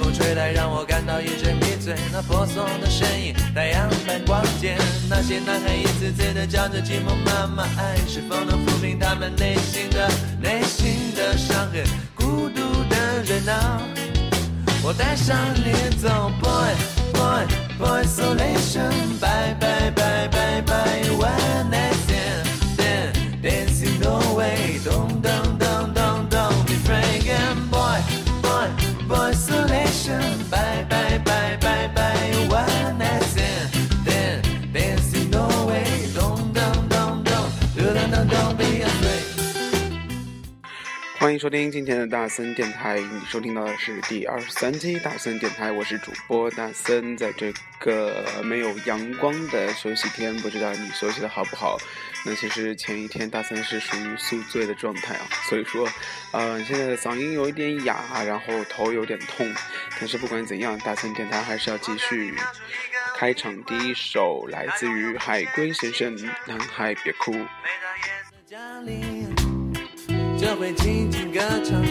风吹来，让我感到一阵迷醉。那婆娑的身影，太阳般光洁。那些男孩一次次的叫着寂寞妈妈，爱是否能抚平他们内心的内心的伤痕？孤独的人啊，我带上你走，boy boy boy isolation，bye bye bye 欢迎收听今天的大森电台，你收听到的是第二十三期大森电台，我是主播大森。在这个没有阳光的休息天，不知道你休息的好不好？那其实前一天大森是属于宿醉的状态啊，所以说，呃，现在的嗓音有一点哑，然后头有点痛，但是不管怎样，大森电台还是要继续。开场第一首来自于海龟先生，《男孩别哭》。就会静静歌唱。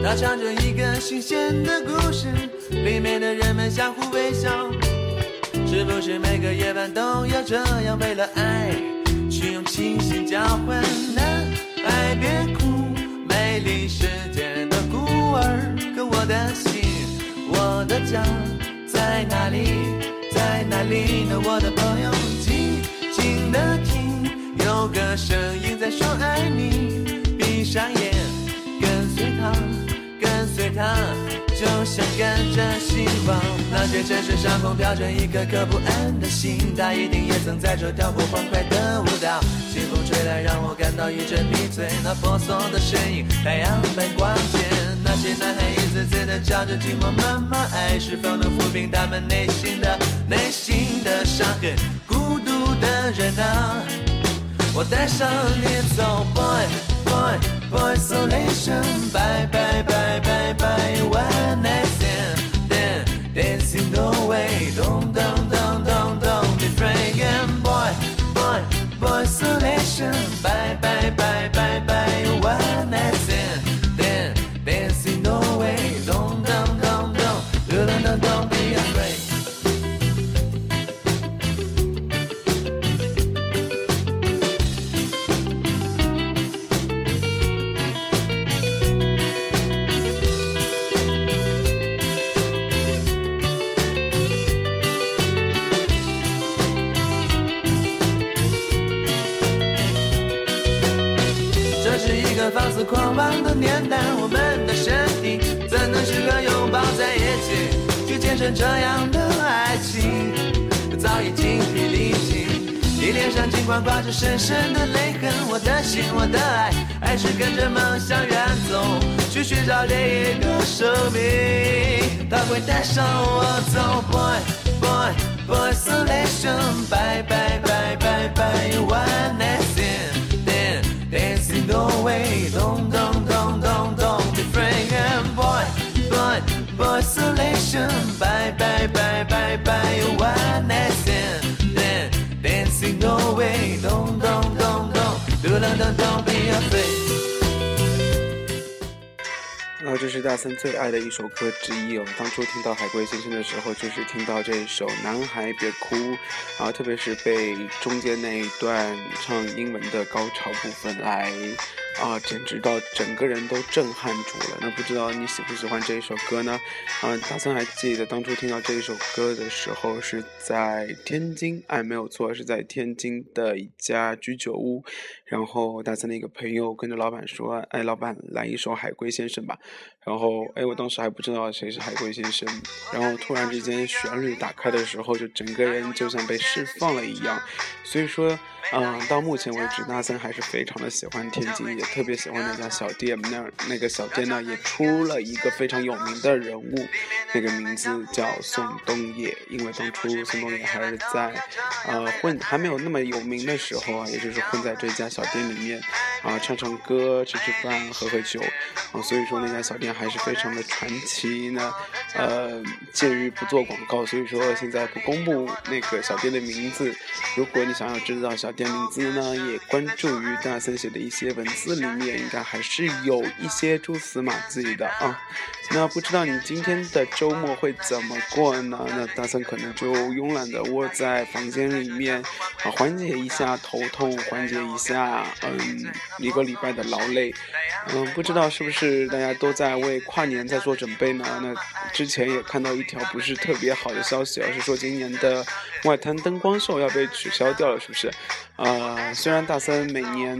他唱着一个新鲜的故事，里面的人们相互微笑。是不是每个夜晚都要这样，为了爱去用清醒交换？男孩别哭，美丽世界的孤儿。可我的心，我的家在哪里？在哪里呢？我的朋友，静静的听，有个声音在说爱你。闭上眼，跟随他，跟随他，就像跟着希望。那些城市上空飘着一颗颗不安的心，他一定也曾在这跳过欢快的舞蹈。清风吹来，让我感到一阵迷醉。那婆娑的身影，太阳般光洁。那些男孩一次次的叫着寂寞妈妈，爱是否能抚平他们内心的内心的伤痕？孤独的人啊，我带上你走，boy boy boy isolation，bye bye bye bye bye. One night stand dancing no way，don't don't don't don't don't be frank and boy boy boy isolation，bye bye bye bye bye 狂妄的年代，我们的身体怎能时刻拥抱在一起，去见证这样的爱情？早已精疲力尽，你脸上尽管挂着深深的泪痕，我的心，我的爱，还是跟着梦想远走，去寻找另一个生命，它会带上我走，boy boy boy isolation，bye bye bye bye bye 这是大森最爱的一首歌之一哦。当初听到海龟先生的时候，就是听到这首《男孩别哭》，然后特别是被中间那一段唱英文的高潮部分来啊，简直到整个人都震撼住了。那不知道你喜不喜欢这一首歌呢？啊，大森还记得当初听到这一首歌的时候是在天津，哎，没有错，是在天津的一家居酒屋。然后大森的一个朋友跟着老板说：“哎，老板，来一首《海龟先生》吧。”然后，哎，我当时还不知道谁是海龟先生。然后突然之间旋律打开的时候，就整个人就像被释放了一样。所以说，嗯，到目前为止，大森还是非常的喜欢天津，也特别喜欢那家小店。那那个小店呢，也出了一个非常有名的人物，那个名字叫宋冬野。因为当初宋冬野还是在，呃，混还没有那么有名的时候啊，也就是混在这家小店里面，啊，唱唱歌、吃吃饭、喝喝酒，啊，所以说那家小店。还是非常的传奇呢，呃，鉴于不做广告，所以说现在不公布那个小店的名字。如果你想要知道小店名字呢，也关注于大森写的一些文字里面，应该还是有一些蛛丝马迹的啊。那不知道你今天的周末会怎么过呢？那大森可能就慵懒的窝在房间里面，啊，缓解一下头痛，缓解一下，嗯，一个礼拜的劳累。嗯，不知道是不是大家都在为跨年在做准备呢？那之前也看到一条不是特别好的消息，而是说今年的外滩灯光秀要被取消掉了，是不是？啊，虽然大森每年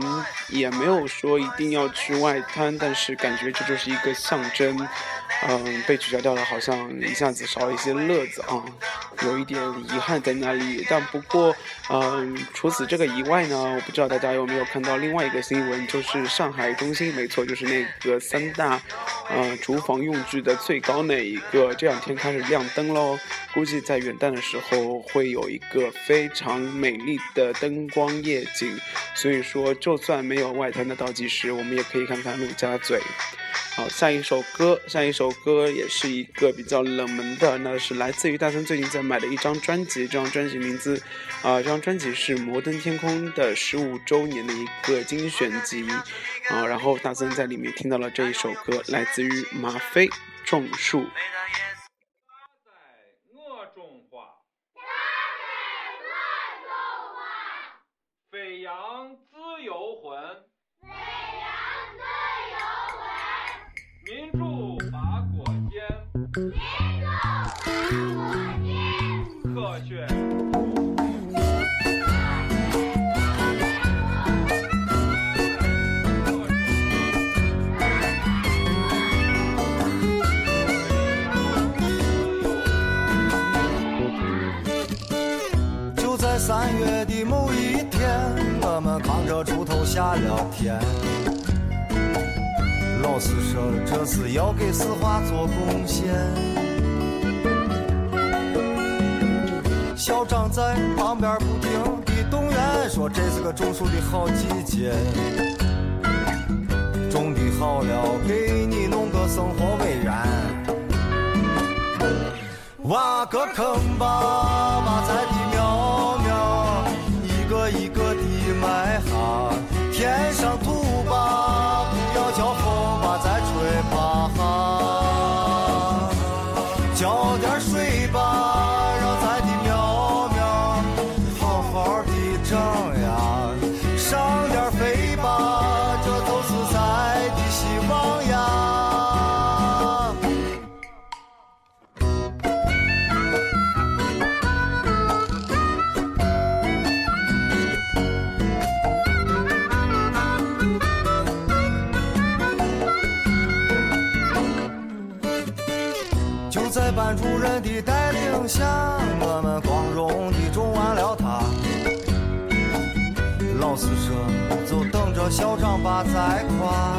也没有说一定要去外滩，但是感觉这就是一个象征。嗯，被取消掉了，好像一下子少了一些乐子啊，有一点遗憾在那里。但不过，嗯，除此这个以外呢，我不知道大家有没有看到另外一个新闻，就是上海中心，没错，就是那个三大，呃，厨房用具的最高那一个，这两天开始亮灯喽。估计在元旦的时候会有一个非常美丽的灯光夜景。所以说，就算没有外滩的倒计时，我们也可以看看陆家嘴。好，下一首歌，下一首歌也是一个比较冷门的，那是来自于大森最近在买的一张专辑，这张专辑名字，啊，这张专辑是摩登天空的十五周年的一个精选集，啊，然后大森在里面听到了这一首歌，来自于马飞《种树》。下了田。老师说这是要给四化做贡献。校长在旁边不停地动员，说这是个种树的好季节。种的好了，给你弄个生活委员。挖个坑吧，把菜地苗苗一个一个地埋下，填上土吧，不要叫风。浇的带领下，我们光荣地种完了它。老师说，就等着校长把栽夸。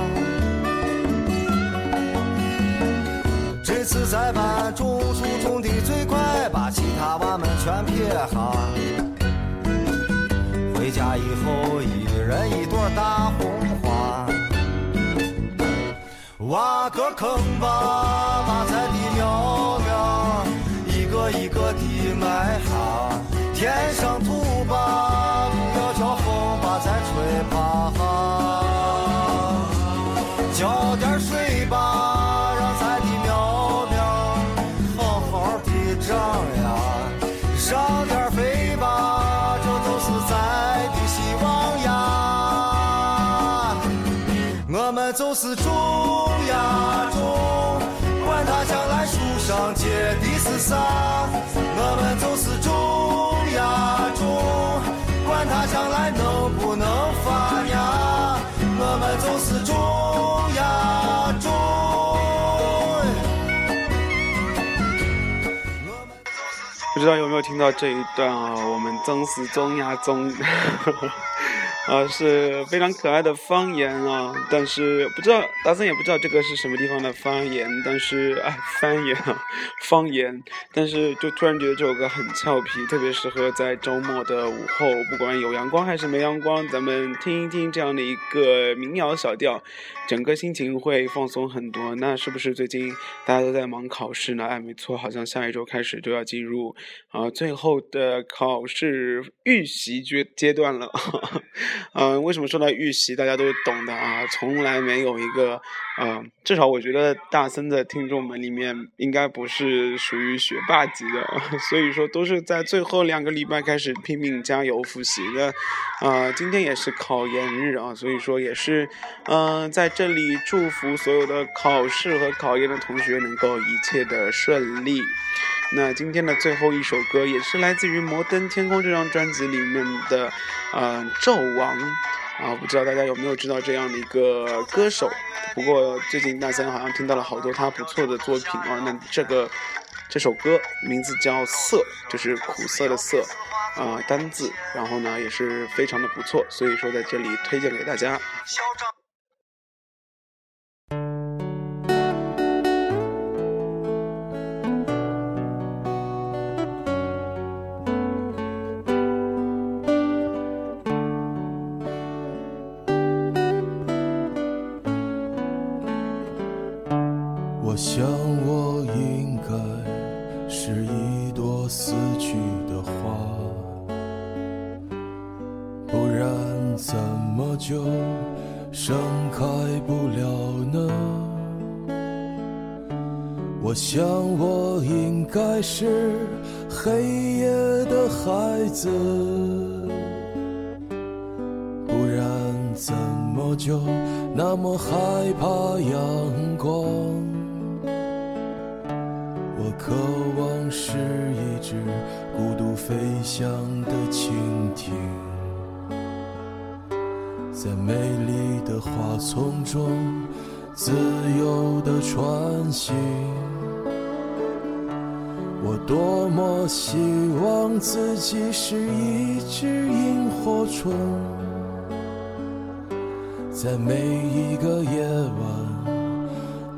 这次在班种树种的最快，把其他娃们全撇下。回家以后，一人一朵大红花。挖个坑吧，把咱的苗苗一个一个地埋下，填上土吧，不要叫风把咱吹趴。浇点水吧，让咱的苗苗好好的长呀，上点肥吧，这都是咱的希望呀。我们就是种呀种，管它将来树上结的是啥，我们就是种呀种，管它将来能不能发芽，我们就是种呀种。不知道有没有听到这一段啊？我们宗是宗呀宗，啊是非常可爱的方言啊。但是不知道大森也不知道这个是什么地方的方言，但是哎方言啊方言，但是就突然觉得这首歌很俏皮，特别适合在周末的午后，不管有阳光还是没阳光，咱们听一听这样的一个民谣小调，整个心情会放松很多。那是不是最近大家都在忙考试呢？哎，没错，好像下一周开始就要进入。啊，最后的考试预习阶阶段了，嗯，为什么说到预习，大家都懂的啊？从来没有一个，呃，至少我觉得大森的听众们里面应该不是属于学霸级的，所以说都是在最后两个礼拜开始拼命加油复习的，啊，今天也是考研日啊，所以说也是，嗯，在这里祝福所有的考试和考研的同学能够一切的顺利。那今天的最后一首歌也是来自于《摩登天空》这张专辑里面的，呃，纣王啊，不知道大家有没有知道这样的一个歌手？不过最近大三好像听到了好多他不错的作品啊。那这个这首歌名字叫《涩》，就是苦涩的涩，啊，单字，然后呢也是非常的不错，所以说在这里推荐给大家。我黑夜的孩子，不然怎么就那么害怕阳光？我渴望是一只孤独飞翔的蜻蜓，在美丽的花丛中自由地穿行。我多么希望自己是一只萤火虫，在每一个夜晚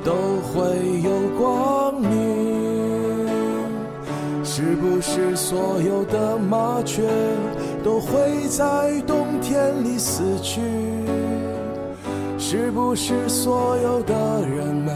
都会有光明。是不是所有的麻雀都会在冬天里死去？是不是所有的人们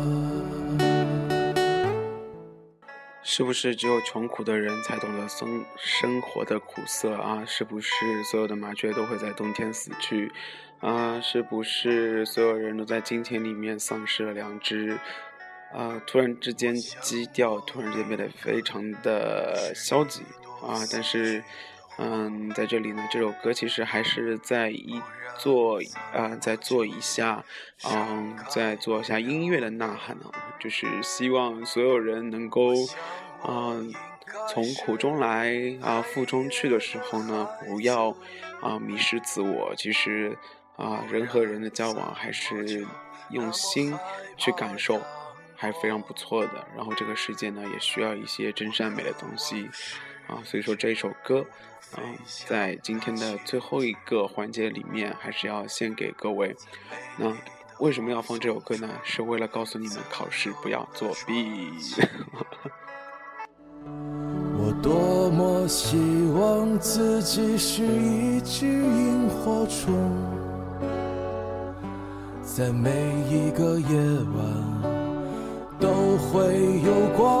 是不是只有穷苦的人才懂得生生活的苦涩啊？是不是所有的麻雀都会在冬天死去？啊，是不是所有人都在金钱里面丧失了良知？啊，突然之间基调突然之间变得非常的消极啊！但是，嗯，在这里呢，这首歌其实还是在一做啊，在做一下，嗯，在做一下音乐的呐喊呢，就是希望所有人能够，嗯，从苦中来啊，富中去的时候呢，不要啊迷失自我。其实。啊，人和人的交往还是用心去感受，还是非常不错的。然后这个世界呢，也需要一些真善美的东西啊。所以说这一首歌，嗯，在今天的最后一个环节里面，还是要献给各位。那为什么要放这首歌呢？是为了告诉你们考试不要作弊。我多么希望自己是一只萤火虫，在每一个夜晚都会有光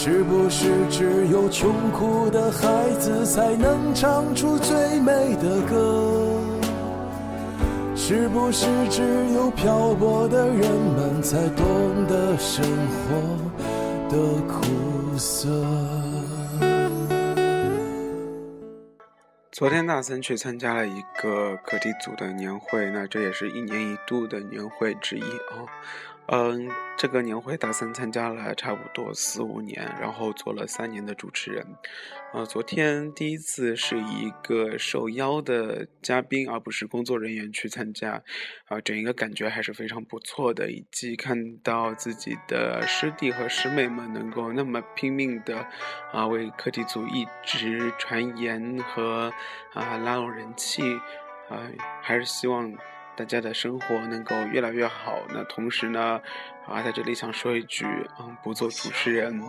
是不是只有穷苦的孩子才能唱出最美的歌？是不是只有漂泊的人们才懂得生活的苦涩？昨天大森去参加了一个课题组的年会，那这也是一年一度的年会之一啊。嗯，这个年会大森参加了差不多四五年，然后做了三年的主持人。呃，昨天第一次是一个受邀的嘉宾，而不是工作人员去参加，啊，整一个感觉还是非常不错的，以及看到自己的师弟和师妹们能够那么拼命的啊为课题组一直传言和啊拉拢人气，啊，还是希望。大家的生活能够越来越好。那同时呢，啊，在这里想说一句，嗯，不做主持人，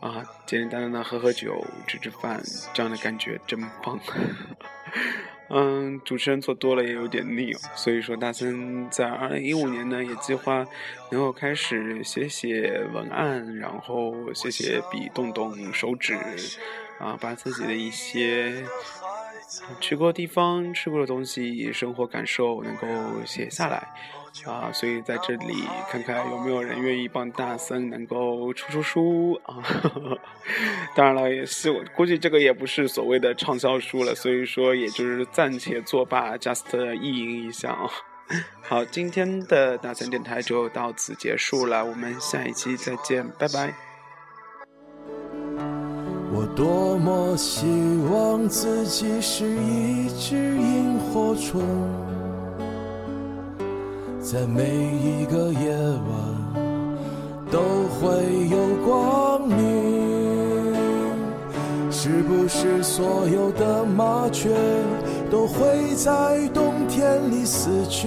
啊，简简单单的喝喝酒、吃吃饭，这样的感觉真棒。嗯，主持人做多了也有点腻，所以说大森在二零一五年呢，也计划能够开始写写文案，然后写写笔，动动手指，啊，把自己的一些。去过地方、吃过的东西、生活感受能够写下来，啊，所以在这里看看有没有人愿意帮大森能够出出书啊。当然了，也是我估计这个也不是所谓的畅销书了，所以说也就是暂且作罢，just 意淫一下啊。好，今天的大森电台就到此结束了，我们下一期再见，拜拜。我多么希望自己是一只萤火虫，在每一个夜晚都会有光明。是不是所有的麻雀都会在冬天里死去？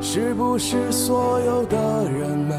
是不是所有的人们？